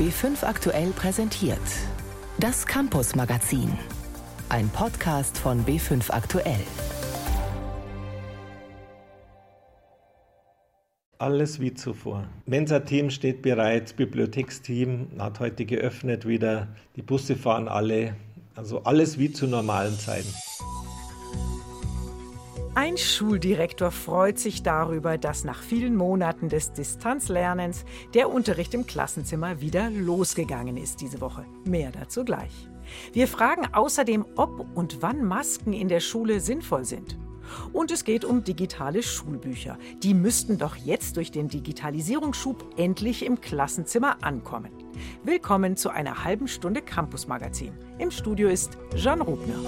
B5 aktuell präsentiert. Das Campus Magazin. Ein Podcast von B5 aktuell. Alles wie zuvor. Mensa-Team steht bereit, Bibliotheksteam hat heute geöffnet wieder, die Busse fahren alle, also alles wie zu normalen Zeiten. Ein Schuldirektor freut sich darüber, dass nach vielen Monaten des Distanzlernens der Unterricht im Klassenzimmer wieder losgegangen ist diese Woche. Mehr dazu gleich. Wir fragen außerdem, ob und wann Masken in der Schule sinnvoll sind. Und es geht um digitale Schulbücher. Die müssten doch jetzt durch den Digitalisierungsschub endlich im Klassenzimmer ankommen. Willkommen zu einer halben Stunde Campus Magazin. Im Studio ist Jean Rubner.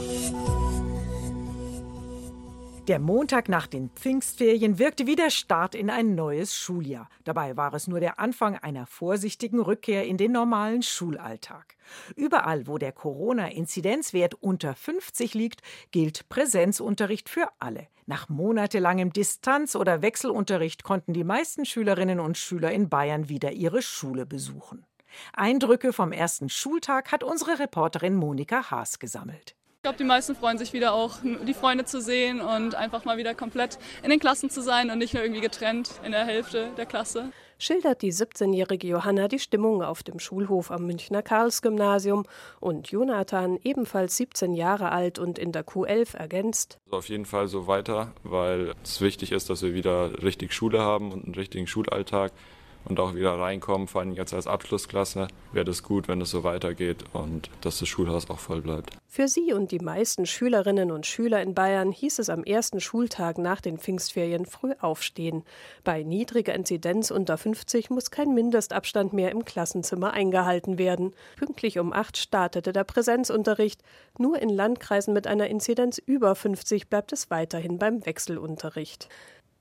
Der Montag nach den Pfingstferien wirkte wie der Start in ein neues Schuljahr. Dabei war es nur der Anfang einer vorsichtigen Rückkehr in den normalen Schulalltag. Überall, wo der Corona-Inzidenzwert unter 50 liegt, gilt Präsenzunterricht für alle. Nach monatelangem Distanz- oder Wechselunterricht konnten die meisten Schülerinnen und Schüler in Bayern wieder ihre Schule besuchen. Eindrücke vom ersten Schultag hat unsere Reporterin Monika Haas gesammelt. Ich glaube, die meisten freuen sich wieder auch, die Freunde zu sehen und einfach mal wieder komplett in den Klassen zu sein und nicht nur irgendwie getrennt in der Hälfte der Klasse. Schildert die 17-jährige Johanna die Stimmung auf dem Schulhof am Münchner Karlsgymnasium und Jonathan, ebenfalls 17 Jahre alt und in der Q11, ergänzt. Also auf jeden Fall so weiter, weil es wichtig ist, dass wir wieder richtig Schule haben und einen richtigen Schulalltag und auch wieder reinkommen, vor allem jetzt als Abschlussklasse, wäre das gut, wenn es so weitergeht und dass das Schulhaus auch voll bleibt. Für sie und die meisten Schülerinnen und Schüler in Bayern hieß es am ersten Schultag nach den Pfingstferien früh aufstehen. Bei niedriger Inzidenz unter 50 muss kein Mindestabstand mehr im Klassenzimmer eingehalten werden. Pünktlich um acht startete der Präsenzunterricht. Nur in Landkreisen mit einer Inzidenz über 50 bleibt es weiterhin beim Wechselunterricht.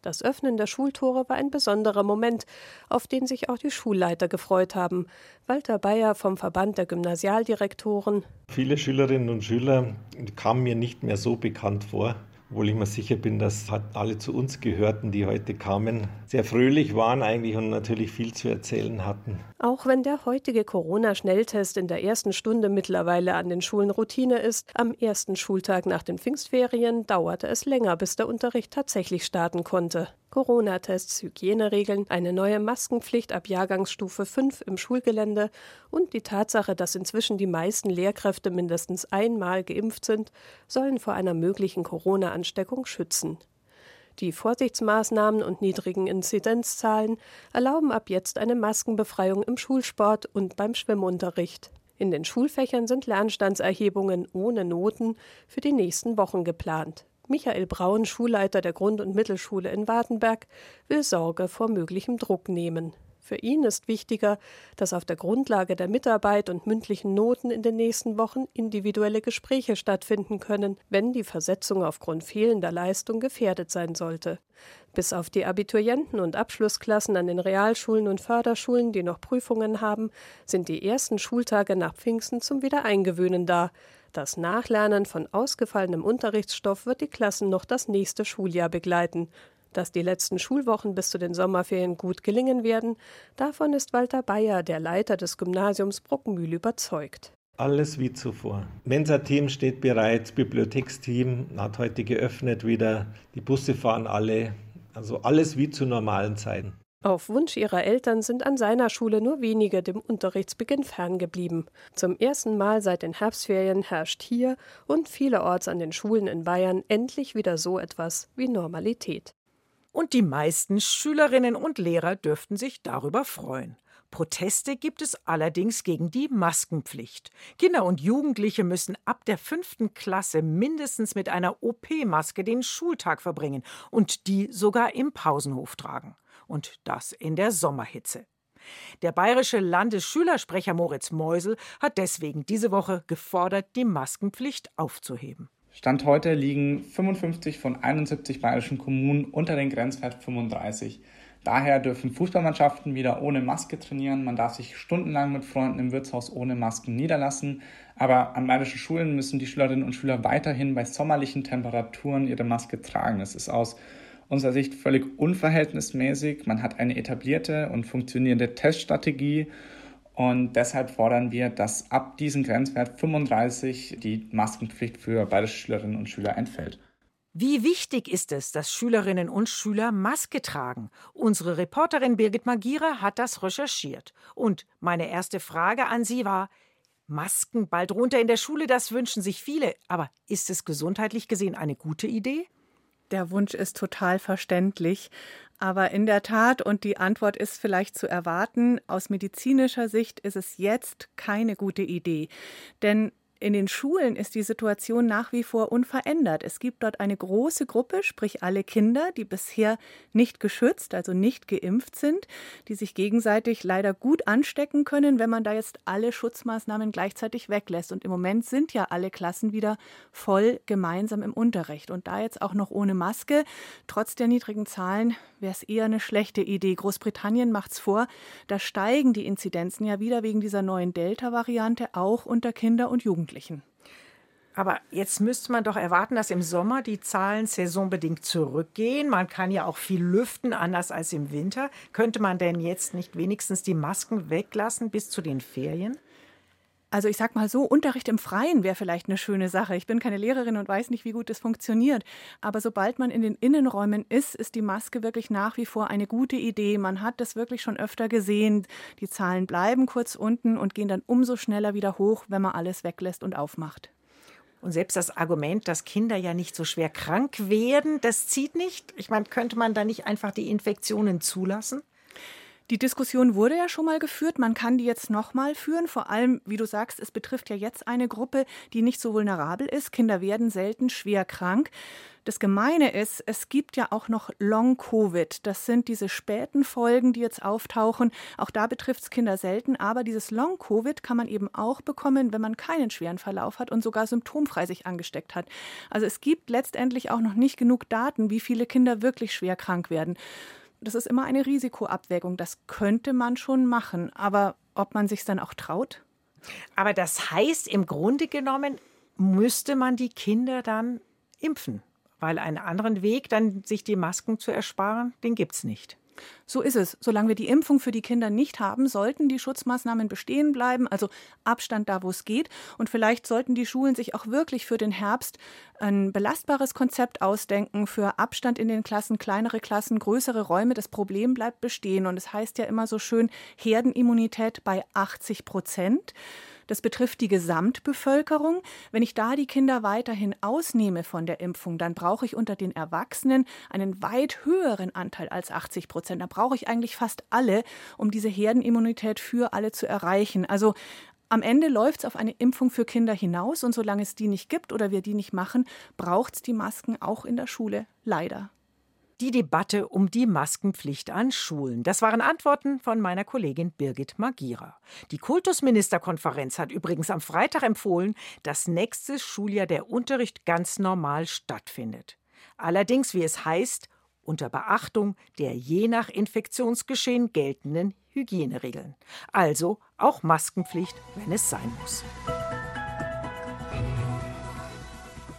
Das Öffnen der Schultore war ein besonderer Moment, auf den sich auch die Schulleiter gefreut haben. Walter Bayer vom Verband der Gymnasialdirektoren. Viele Schülerinnen und Schüler kamen mir nicht mehr so bekannt vor obwohl ich mir sicher bin, dass halt alle zu uns gehörten, die heute kamen, sehr fröhlich waren eigentlich und natürlich viel zu erzählen hatten. Auch wenn der heutige Corona-Schnelltest in der ersten Stunde mittlerweile an den Schulen Routine ist, am ersten Schultag nach den Pfingstferien dauerte es länger, bis der Unterricht tatsächlich starten konnte. Corona-Tests, Hygieneregeln, eine neue Maskenpflicht ab Jahrgangsstufe 5 im Schulgelände und die Tatsache, dass inzwischen die meisten Lehrkräfte mindestens einmal geimpft sind, sollen vor einer möglichen Corona-Ansteckung schützen. Die Vorsichtsmaßnahmen und niedrigen Inzidenzzahlen erlauben ab jetzt eine Maskenbefreiung im Schulsport und beim Schwimmunterricht. In den Schulfächern sind Lernstandserhebungen ohne Noten für die nächsten Wochen geplant. Michael Braun, Schulleiter der Grund- und Mittelschule in Wartenberg, will Sorge vor möglichem Druck nehmen. Für ihn ist wichtiger, dass auf der Grundlage der Mitarbeit und mündlichen Noten in den nächsten Wochen individuelle Gespräche stattfinden können, wenn die Versetzung aufgrund fehlender Leistung gefährdet sein sollte. Bis auf die Abiturienten und Abschlussklassen an den Realschulen und Förderschulen, die noch Prüfungen haben, sind die ersten Schultage nach Pfingsten zum Wiedereingewöhnen da. Das Nachlernen von ausgefallenem Unterrichtsstoff wird die Klassen noch das nächste Schuljahr begleiten. Dass die letzten Schulwochen bis zu den Sommerferien gut gelingen werden, davon ist Walter Bayer, der Leiter des Gymnasiums Bruckmühl, überzeugt. Alles wie zuvor. Mensa-Team steht bereit, Bibliotheksteam hat heute geöffnet wieder, die Busse fahren alle, also alles wie zu normalen Zeiten. Auf Wunsch ihrer Eltern sind an seiner Schule nur wenige dem Unterrichtsbeginn ferngeblieben. Zum ersten Mal seit den Herbstferien herrscht hier und vielerorts an den Schulen in Bayern endlich wieder so etwas wie Normalität. Und die meisten Schülerinnen und Lehrer dürften sich darüber freuen. Proteste gibt es allerdings gegen die Maskenpflicht. Kinder und Jugendliche müssen ab der fünften Klasse mindestens mit einer OP-Maske den Schultag verbringen und die sogar im Pausenhof tragen und das in der Sommerhitze. Der bayerische Landesschülersprecher Moritz Meusel hat deswegen diese Woche gefordert, die Maskenpflicht aufzuheben. Stand heute liegen 55 von 71 bayerischen Kommunen unter den Grenzwert 35. Daher dürfen Fußballmannschaften wieder ohne Maske trainieren. Man darf sich stundenlang mit Freunden im Wirtshaus ohne Masken niederlassen. Aber an bayerischen Schulen müssen die Schülerinnen und Schüler weiterhin bei sommerlichen Temperaturen ihre Maske tragen. Das ist aus unserer Sicht völlig unverhältnismäßig. Man hat eine etablierte und funktionierende Teststrategie Und deshalb fordern wir, dass ab diesem Grenzwert 35 die Maskenpflicht für beide Schülerinnen und Schüler entfällt. Wie wichtig ist es, dass Schülerinnen und Schüler Maske tragen? Unsere Reporterin Birgit Magira hat das recherchiert. Und meine erste Frage an Sie war, Masken bald runter in der Schule, das wünschen sich viele. Aber ist es gesundheitlich gesehen eine gute Idee? Der Wunsch ist total verständlich. Aber in der Tat, und die Antwort ist vielleicht zu erwarten, aus medizinischer Sicht ist es jetzt keine gute Idee. Denn in den Schulen ist die Situation nach wie vor unverändert. Es gibt dort eine große Gruppe, sprich alle Kinder, die bisher nicht geschützt, also nicht geimpft sind, die sich gegenseitig leider gut anstecken können, wenn man da jetzt alle Schutzmaßnahmen gleichzeitig weglässt. Und im Moment sind ja alle Klassen wieder voll gemeinsam im Unterricht. Und da jetzt auch noch ohne Maske, trotz der niedrigen Zahlen, wäre es eher eine schlechte Idee. Großbritannien macht es vor, da steigen die Inzidenzen ja wieder wegen dieser neuen Delta-Variante auch unter Kinder und Jugendlichen. Jugendlichen. Aber jetzt müsste man doch erwarten, dass im Sommer die Zahlen saisonbedingt zurückgehen. Man kann ja auch viel lüften, anders als im Winter. Könnte man denn jetzt nicht wenigstens die Masken weglassen bis zu den Ferien? Also ich sag mal so, Unterricht im Freien wäre vielleicht eine schöne Sache. Ich bin keine Lehrerin und weiß nicht, wie gut das funktioniert. Aber sobald man in den Innenräumen ist, ist die Maske wirklich nach wie vor eine gute Idee. Man hat das wirklich schon öfter gesehen. Die Zahlen bleiben kurz unten und gehen dann umso schneller wieder hoch, wenn man alles weglässt und aufmacht. Und selbst das Argument, dass Kinder ja nicht so schwer krank werden, das zieht nicht. Ich meine, könnte man da nicht einfach die Infektionen zulassen? Die Diskussion wurde ja schon mal geführt, man kann die jetzt nochmal führen. Vor allem, wie du sagst, es betrifft ja jetzt eine Gruppe, die nicht so vulnerabel ist. Kinder werden selten schwer krank. Das Gemeine ist, es gibt ja auch noch Long-Covid. Das sind diese späten Folgen, die jetzt auftauchen. Auch da betrifft es Kinder selten. Aber dieses Long-Covid kann man eben auch bekommen, wenn man keinen schweren Verlauf hat und sogar symptomfrei sich angesteckt hat. Also es gibt letztendlich auch noch nicht genug Daten, wie viele Kinder wirklich schwer krank werden das ist immer eine Risikoabwägung. Das könnte man schon machen, aber ob man sich dann auch traut? Aber das heißt, im Grunde genommen müsste man die Kinder dann impfen, weil einen anderen Weg, dann sich die Masken zu ersparen, den gibt es nicht. So ist es. Solange wir die Impfung für die Kinder nicht haben, sollten die Schutzmaßnahmen bestehen bleiben, also Abstand da, wo es geht. Und vielleicht sollten die Schulen sich auch wirklich für den Herbst ein belastbares Konzept ausdenken für Abstand in den Klassen, kleinere Klassen, größere Räume. Das Problem bleibt bestehen. Und es heißt ja immer so schön Herdenimmunität bei 80 Prozent. Das betrifft die Gesamtbevölkerung. Wenn ich da die Kinder weiterhin ausnehme von der Impfung, dann brauche ich unter den Erwachsenen einen weit höheren Anteil als 80 Prozent. Da brauche ich eigentlich fast alle, um diese Herdenimmunität für alle zu erreichen. Also am Ende läuft es auf eine Impfung für Kinder hinaus und solange es die nicht gibt oder wir die nicht machen, braucht es die Masken auch in der Schule. Leider die Debatte um die Maskenpflicht an Schulen. Das waren Antworten von meiner Kollegin Birgit Magira. Die Kultusministerkonferenz hat übrigens am Freitag empfohlen, dass nächstes Schuljahr der Unterricht ganz normal stattfindet. Allerdings, wie es heißt, unter Beachtung der je nach Infektionsgeschehen geltenden Hygieneregeln. Also auch Maskenpflicht, wenn es sein muss.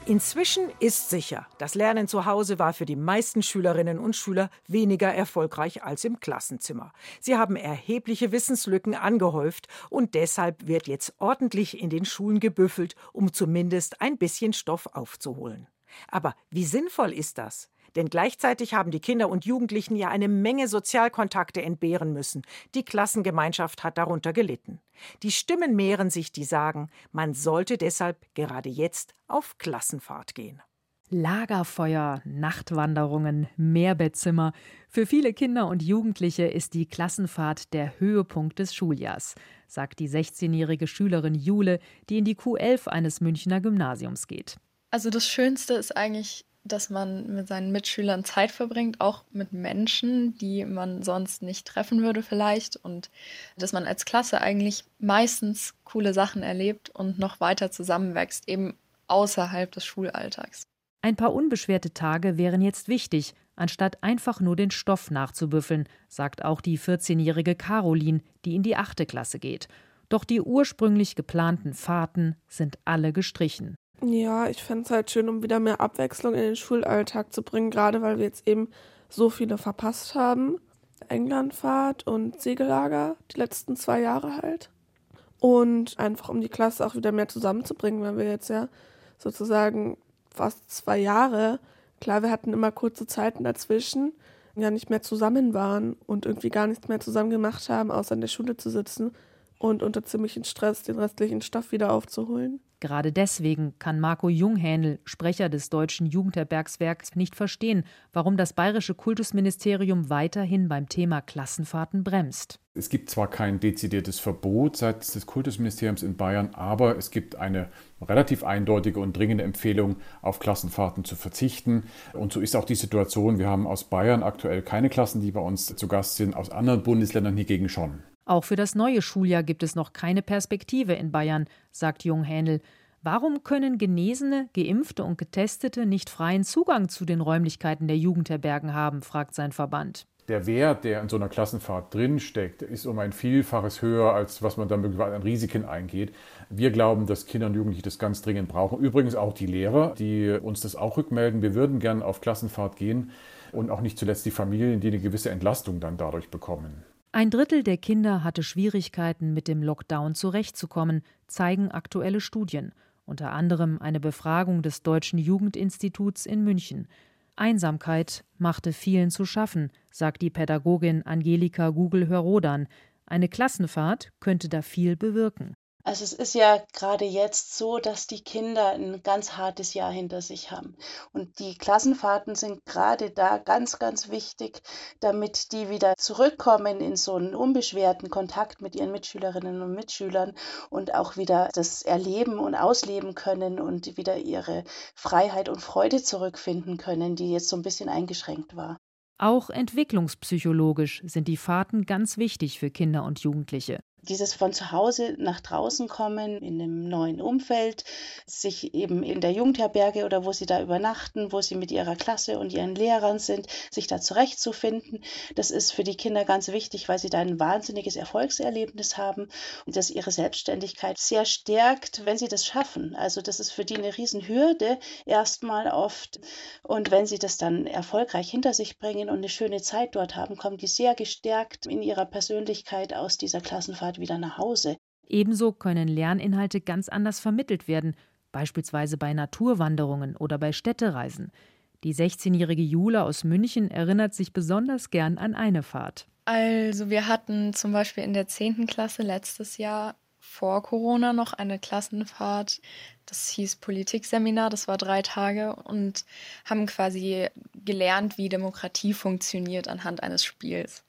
Inzwischen ist sicher, das Lernen zu Hause war für die meisten Schülerinnen und Schüler weniger erfolgreich als im Klassenzimmer. Sie haben erhebliche Wissenslücken angehäuft und deshalb wird jetzt ordentlich in den Schulen gebüffelt, um zumindest ein bisschen Stoff aufzuholen. Aber wie sinnvoll ist das? Denn gleichzeitig haben die Kinder und Jugendlichen ja eine Menge Sozialkontakte entbehren müssen. Die Klassengemeinschaft hat darunter gelitten. Die Stimmen mehren sich, die sagen, man sollte deshalb gerade jetzt auf Klassenfahrt gehen. Lagerfeuer, Nachtwanderungen, Mehrbettzimmer. Für viele Kinder und Jugendliche ist die Klassenfahrt der Höhepunkt des Schuljahrs, sagt die 16-jährige Schülerin Jule, die in die Q11 eines Münchner Gymnasiums geht. Also das Schönste ist eigentlich dass man mit seinen Mitschülern Zeit verbringt, auch mit Menschen, die man sonst nicht treffen würde vielleicht und dass man als Klasse eigentlich meistens coole Sachen erlebt und noch weiter zusammenwächst, eben außerhalb des Schulalltags. Ein paar unbeschwerte Tage wären jetzt wichtig, anstatt einfach nur den Stoff nachzubüffeln, sagt auch die 14-jährige Caroline, die in die achte Klasse geht. Doch die ursprünglich geplanten Fahrten sind alle gestrichen. Ja, ich fände es halt schön, um wieder mehr Abwechslung in den Schulalltag zu bringen, gerade weil wir jetzt eben so viele verpasst haben. Englandfahrt und Segellager, die letzten zwei Jahre halt. Und einfach um die Klasse auch wieder mehr zusammenzubringen, weil wir jetzt ja sozusagen fast zwei Jahre, klar, wir hatten immer kurze Zeiten dazwischen, ja nicht mehr zusammen waren und irgendwie gar nichts mehr zusammen gemacht haben, außer in der Schule zu sitzen und unter ziemlichen Stress den restlichen Stoff wieder aufzuholen. Gerade deswegen kann Marco Junghähnel, Sprecher des Deutschen Jugendherbergswerks, nicht verstehen, warum das bayerische Kultusministerium weiterhin beim Thema Klassenfahrten bremst. Es gibt zwar kein dezidiertes Verbot seitens des Kultusministeriums in Bayern, aber es gibt eine relativ eindeutige und dringende Empfehlung, auf Klassenfahrten zu verzichten. Und so ist auch die Situation. Wir haben aus Bayern aktuell keine Klassen, die bei uns zu Gast sind, aus anderen Bundesländern hingegen schon. Auch für das neue Schuljahr gibt es noch keine Perspektive in Bayern, sagt Junghähnel. Warum können Genesene, Geimpfte und Getestete nicht freien Zugang zu den Räumlichkeiten der Jugendherbergen haben, fragt sein Verband. Der Wert, der in so einer Klassenfahrt drinsteckt, ist um ein Vielfaches höher, als was man da möglicherweise an Risiken eingeht. Wir glauben, dass Kinder und Jugendliche das ganz dringend brauchen. Übrigens auch die Lehrer, die uns das auch rückmelden. Wir würden gern auf Klassenfahrt gehen und auch nicht zuletzt die Familien, die eine gewisse Entlastung dann dadurch bekommen. Ein Drittel der Kinder hatte Schwierigkeiten, mit dem Lockdown zurechtzukommen, zeigen aktuelle Studien, unter anderem eine Befragung des Deutschen Jugendinstituts in München. Einsamkeit machte vielen zu schaffen, sagt die Pädagogin Angelika Gugel-Hörrodan. Eine Klassenfahrt könnte da viel bewirken. Also es ist ja gerade jetzt so, dass die Kinder ein ganz hartes Jahr hinter sich haben. Und die Klassenfahrten sind gerade da ganz, ganz wichtig, damit die wieder zurückkommen in so einen unbeschwerten Kontakt mit ihren Mitschülerinnen und Mitschülern und auch wieder das erleben und ausleben können und wieder ihre Freiheit und Freude zurückfinden können, die jetzt so ein bisschen eingeschränkt war. Auch entwicklungspsychologisch sind die Fahrten ganz wichtig für Kinder und Jugendliche dieses von zu Hause nach draußen kommen, in einem neuen Umfeld, sich eben in der Jugendherberge oder wo sie da übernachten, wo sie mit ihrer Klasse und ihren Lehrern sind, sich da zurechtzufinden. Das ist für die Kinder ganz wichtig, weil sie da ein wahnsinniges Erfolgserlebnis haben und das ihre Selbstständigkeit sehr stärkt, wenn sie das schaffen. Also das ist für die eine Riesenhürde erstmal oft. Und wenn sie das dann erfolgreich hinter sich bringen und eine schöne Zeit dort haben, kommen die sehr gestärkt in ihrer Persönlichkeit aus dieser Klassenfahrt Fahrt wieder nach Hause. Ebenso können Lerninhalte ganz anders vermittelt werden, beispielsweise bei Naturwanderungen oder bei Städtereisen. Die 16-jährige Jule aus München erinnert sich besonders gern an eine Fahrt. Also wir hatten zum Beispiel in der 10. Klasse letztes Jahr vor Corona noch eine Klassenfahrt. Das hieß Politikseminar, das war drei Tage und haben quasi gelernt, wie Demokratie funktioniert anhand eines Spiels.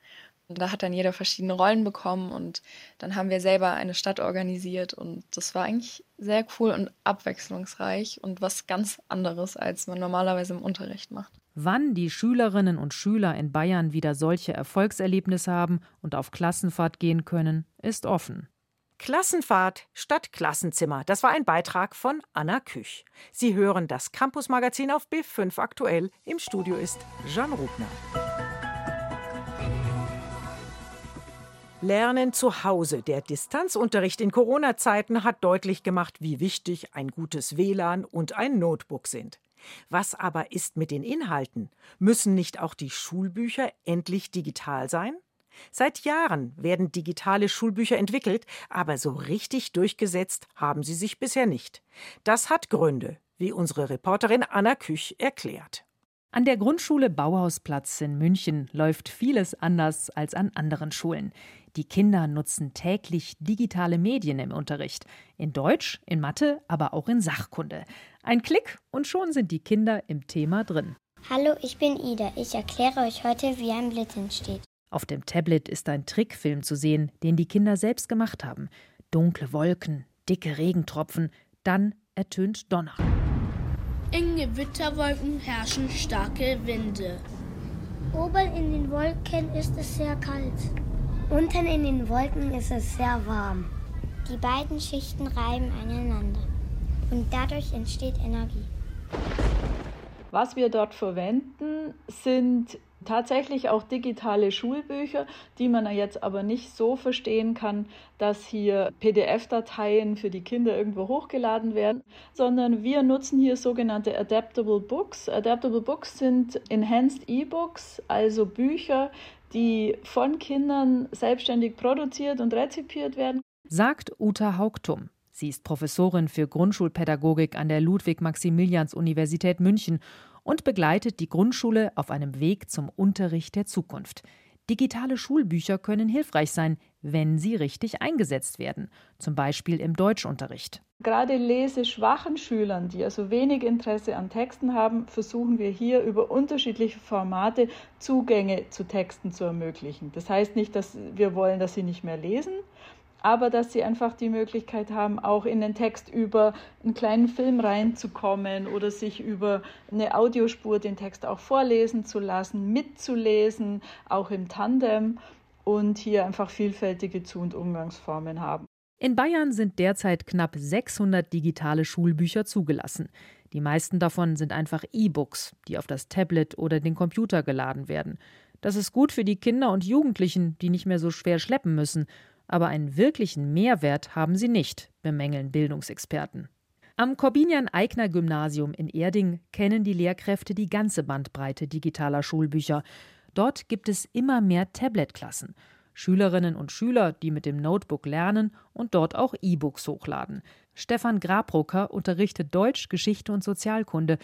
Da hat dann jeder verschiedene Rollen bekommen und dann haben wir selber eine Stadt organisiert und das war eigentlich sehr cool und abwechslungsreich und was ganz anderes, als man normalerweise im Unterricht macht. Wann die Schülerinnen und Schüler in Bayern wieder solche Erfolgserlebnisse haben und auf Klassenfahrt gehen können, ist offen. Klassenfahrt statt Klassenzimmer. Das war ein Beitrag von Anna Küch. Sie hören das Campus-Magazin auf B5 aktuell. Im Studio ist Jean Rubner. Lernen zu Hause. Der Distanzunterricht in Corona-Zeiten hat deutlich gemacht, wie wichtig ein gutes WLAN und ein Notebook sind. Was aber ist mit den Inhalten? Müssen nicht auch die Schulbücher endlich digital sein? Seit Jahren werden digitale Schulbücher entwickelt, aber so richtig durchgesetzt haben sie sich bisher nicht. Das hat Gründe, wie unsere Reporterin Anna Küch erklärt. An der Grundschule Bauhausplatz in München läuft vieles anders als an anderen Schulen. Die Kinder nutzen täglich digitale Medien im Unterricht. In Deutsch, in Mathe, aber auch in Sachkunde. Ein Klick und schon sind die Kinder im Thema drin. Hallo, ich bin Ida. Ich erkläre euch heute, wie ein Blitz entsteht. Auf dem Tablet ist ein Trickfilm zu sehen, den die Kinder selbst gemacht haben. Dunkle Wolken, dicke Regentropfen, dann ertönt Donner. In Gewitterwolken herrschen starke Winde. Oben in den Wolken ist es sehr kalt. Unten in den Wolken ist es sehr warm. Die beiden Schichten reiben aneinander und dadurch entsteht Energie. Was wir dort verwenden, sind tatsächlich auch digitale Schulbücher, die man jetzt aber nicht so verstehen kann, dass hier PDF-Dateien für die Kinder irgendwo hochgeladen werden, sondern wir nutzen hier sogenannte Adaptable Books. Adaptable Books sind Enhanced E-Books, also Bücher, die von Kindern selbstständig produziert und rezipiert werden. Sagt Uta Haugtum. Sie ist Professorin für Grundschulpädagogik an der Ludwig-Maximilians-Universität München und begleitet die Grundschule auf einem Weg zum Unterricht der Zukunft. Digitale Schulbücher können hilfreich sein, wenn sie richtig eingesetzt werden, zum Beispiel im Deutschunterricht. Gerade leseschwachen Schülern, die also wenig Interesse an Texten haben, versuchen wir hier über unterschiedliche Formate Zugänge zu Texten zu ermöglichen. Das heißt nicht, dass wir wollen, dass sie nicht mehr lesen, aber dass sie einfach die Möglichkeit haben, auch in den Text über einen kleinen Film reinzukommen oder sich über eine Audiospur den Text auch vorlesen zu lassen, mitzulesen, auch im Tandem und hier einfach vielfältige Zu- und Umgangsformen haben. In Bayern sind derzeit knapp 600 digitale Schulbücher zugelassen. Die meisten davon sind einfach E-Books, die auf das Tablet oder den Computer geladen werden. Das ist gut für die Kinder und Jugendlichen, die nicht mehr so schwer schleppen müssen aber einen wirklichen Mehrwert haben sie nicht, bemängeln Bildungsexperten. Am Corbinian-Eigner-Gymnasium in Erding kennen die Lehrkräfte die ganze Bandbreite digitaler Schulbücher. Dort gibt es immer mehr Tablet-Klassen. Schülerinnen und Schüler, die mit dem Notebook lernen und dort auch E-Books hochladen. Stefan Grabrucker unterrichtet Deutsch, Geschichte und Sozialkunde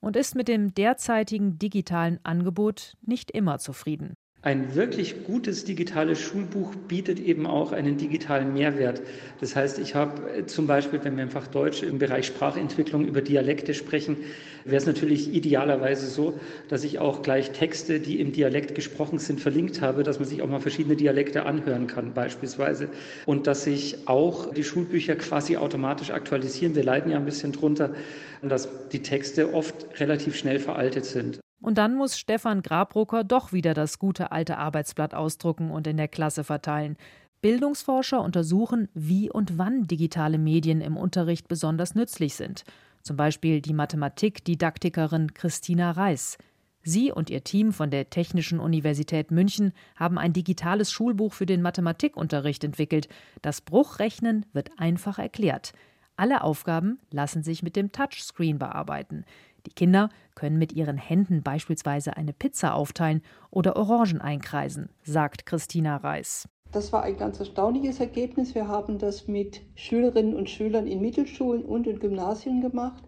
und ist mit dem derzeitigen digitalen Angebot nicht immer zufrieden. Ein wirklich gutes digitales Schulbuch bietet eben auch einen digitalen Mehrwert. Das heißt, ich habe äh, zum Beispiel, wenn wir einfach Deutsch im Bereich Sprachentwicklung über Dialekte sprechen, wäre es natürlich idealerweise so, dass ich auch gleich Texte, die im Dialekt gesprochen sind, verlinkt habe, dass man sich auch mal verschiedene Dialekte anhören kann beispielsweise. Und dass sich auch die Schulbücher quasi automatisch aktualisieren. Wir leiden ja ein bisschen drunter, dass die Texte oft relativ schnell veraltet sind. Und dann muss Stefan Grabrucker doch wieder das gute alte Arbeitsblatt ausdrucken und in der Klasse verteilen. Bildungsforscher untersuchen, wie und wann digitale Medien im Unterricht besonders nützlich sind. Zum Beispiel die Mathematikdidaktikerin Christina Reis. Sie und ihr Team von der Technischen Universität München haben ein digitales Schulbuch für den Mathematikunterricht entwickelt. Das Bruchrechnen wird einfach erklärt. Alle Aufgaben lassen sich mit dem Touchscreen bearbeiten. Die Kinder können mit ihren Händen beispielsweise eine Pizza aufteilen oder Orangen einkreisen, sagt Christina Reis. Das war ein ganz erstaunliches Ergebnis. Wir haben das mit Schülerinnen und Schülern in Mittelschulen und in Gymnasien gemacht.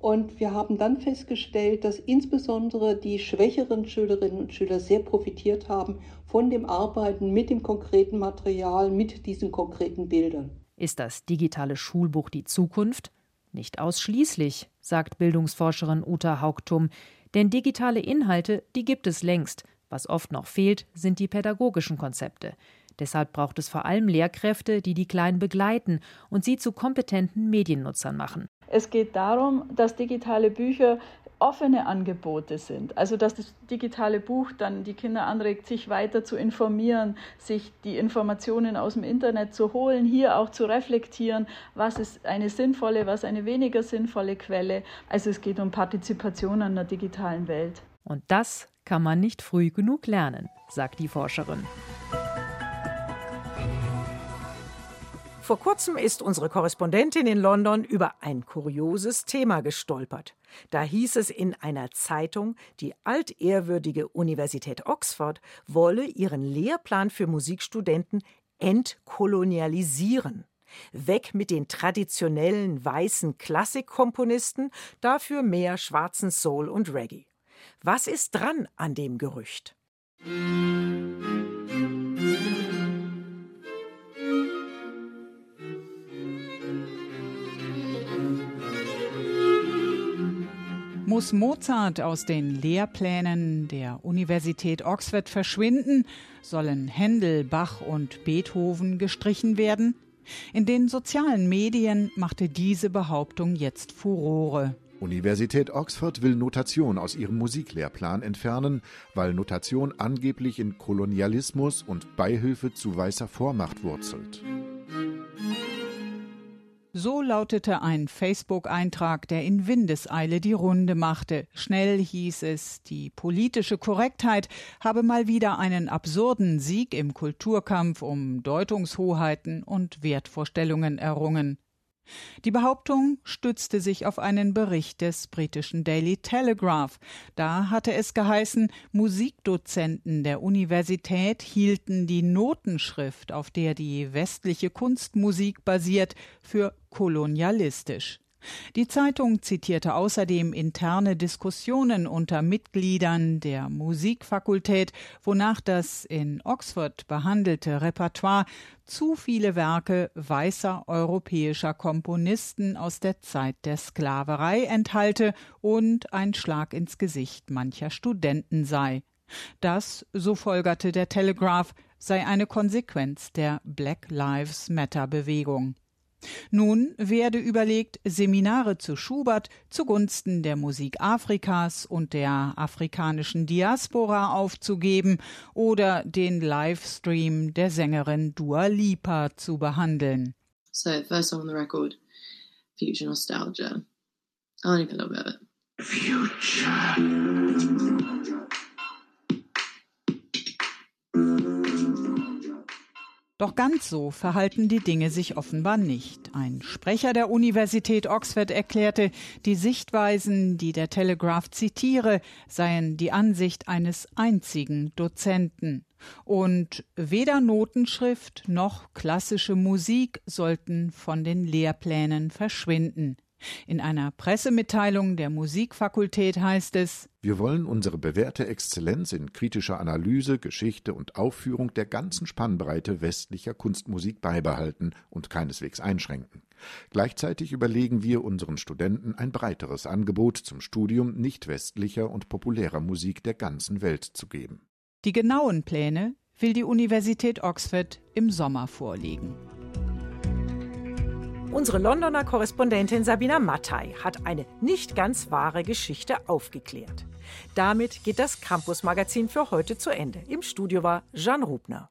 Und wir haben dann festgestellt, dass insbesondere die schwächeren Schülerinnen und Schüler sehr profitiert haben von dem Arbeiten mit dem konkreten Material, mit diesen konkreten Bildern. Ist das digitale Schulbuch die Zukunft? Nicht ausschließlich, sagt Bildungsforscherin Uta Haugtum, denn digitale Inhalte, die gibt es längst. Was oft noch fehlt, sind die pädagogischen Konzepte. Deshalb braucht es vor allem Lehrkräfte, die die Kleinen begleiten und sie zu kompetenten Mediennutzern machen. Es geht darum, dass digitale Bücher offene Angebote sind. Also dass das digitale Buch dann die Kinder anregt, sich weiter zu informieren, sich die Informationen aus dem Internet zu holen, hier auch zu reflektieren, was ist eine sinnvolle, was eine weniger sinnvolle Quelle. Also es geht um Partizipation an der digitalen Welt. Und das kann man nicht früh genug lernen, sagt die Forscherin. Vor kurzem ist unsere Korrespondentin in London über ein kurioses Thema gestolpert. Da hieß es in einer Zeitung, die altehrwürdige Universität Oxford wolle ihren Lehrplan für Musikstudenten entkolonialisieren. Weg mit den traditionellen weißen Klassikkomponisten, dafür mehr schwarzen Soul und Reggae. Was ist dran an dem Gerücht? Muss Mozart aus den Lehrplänen der Universität Oxford verschwinden? Sollen Händel, Bach und Beethoven gestrichen werden? In den sozialen Medien machte diese Behauptung jetzt Furore. Universität Oxford will Notation aus ihrem Musiklehrplan entfernen, weil Notation angeblich in Kolonialismus und Beihilfe zu weißer Vormacht wurzelt. So lautete ein Facebook-Eintrag, der in Windeseile die Runde machte. Schnell hieß es, die politische Korrektheit habe mal wieder einen absurden Sieg im Kulturkampf um Deutungshoheiten und Wertvorstellungen errungen. Die Behauptung stützte sich auf einen Bericht des britischen Daily Telegraph. Da hatte es geheißen, Musikdozenten der Universität hielten die Notenschrift, auf der die westliche Kunstmusik basiert, für kolonialistisch. Die Zeitung zitierte außerdem interne Diskussionen unter Mitgliedern der Musikfakultät, wonach das in Oxford behandelte Repertoire zu viele Werke weißer europäischer Komponisten aus der Zeit der Sklaverei enthalte und ein Schlag ins Gesicht mancher Studenten sei. Das, so folgerte der Telegraph, sei eine Konsequenz der Black Lives Matter Bewegung. Nun werde überlegt, Seminare zu Schubert zugunsten der Musik Afrikas und der afrikanischen Diaspora aufzugeben oder den Livestream der Sängerin Dua Lipa zu behandeln. So, first song on the record, Future Nostalgia. I like a little bit of it. Future. Doch ganz so verhalten die Dinge sich offenbar nicht. Ein Sprecher der Universität Oxford erklärte, die Sichtweisen, die der Telegraph zitiere, seien die Ansicht eines einzigen Dozenten. Und weder Notenschrift noch klassische Musik sollten von den Lehrplänen verschwinden. In einer Pressemitteilung der Musikfakultät heißt es Wir wollen unsere bewährte Exzellenz in kritischer Analyse, Geschichte und Aufführung der ganzen Spannbreite westlicher Kunstmusik beibehalten und keineswegs einschränken. Gleichzeitig überlegen wir unseren Studenten ein breiteres Angebot zum Studium nicht westlicher und populärer Musik der ganzen Welt zu geben. Die genauen Pläne will die Universität Oxford im Sommer vorlegen. Unsere Londoner Korrespondentin Sabina Mattei hat eine nicht ganz wahre Geschichte aufgeklärt. Damit geht das Campus Magazin für heute zu Ende. Im Studio war Jean Rubner.